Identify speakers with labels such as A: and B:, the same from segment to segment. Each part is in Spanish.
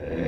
A: Uh,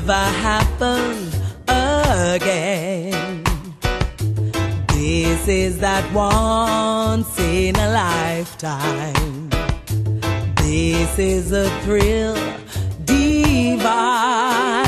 B: Never happen again. This is that once in a lifetime. This is a thrill divine.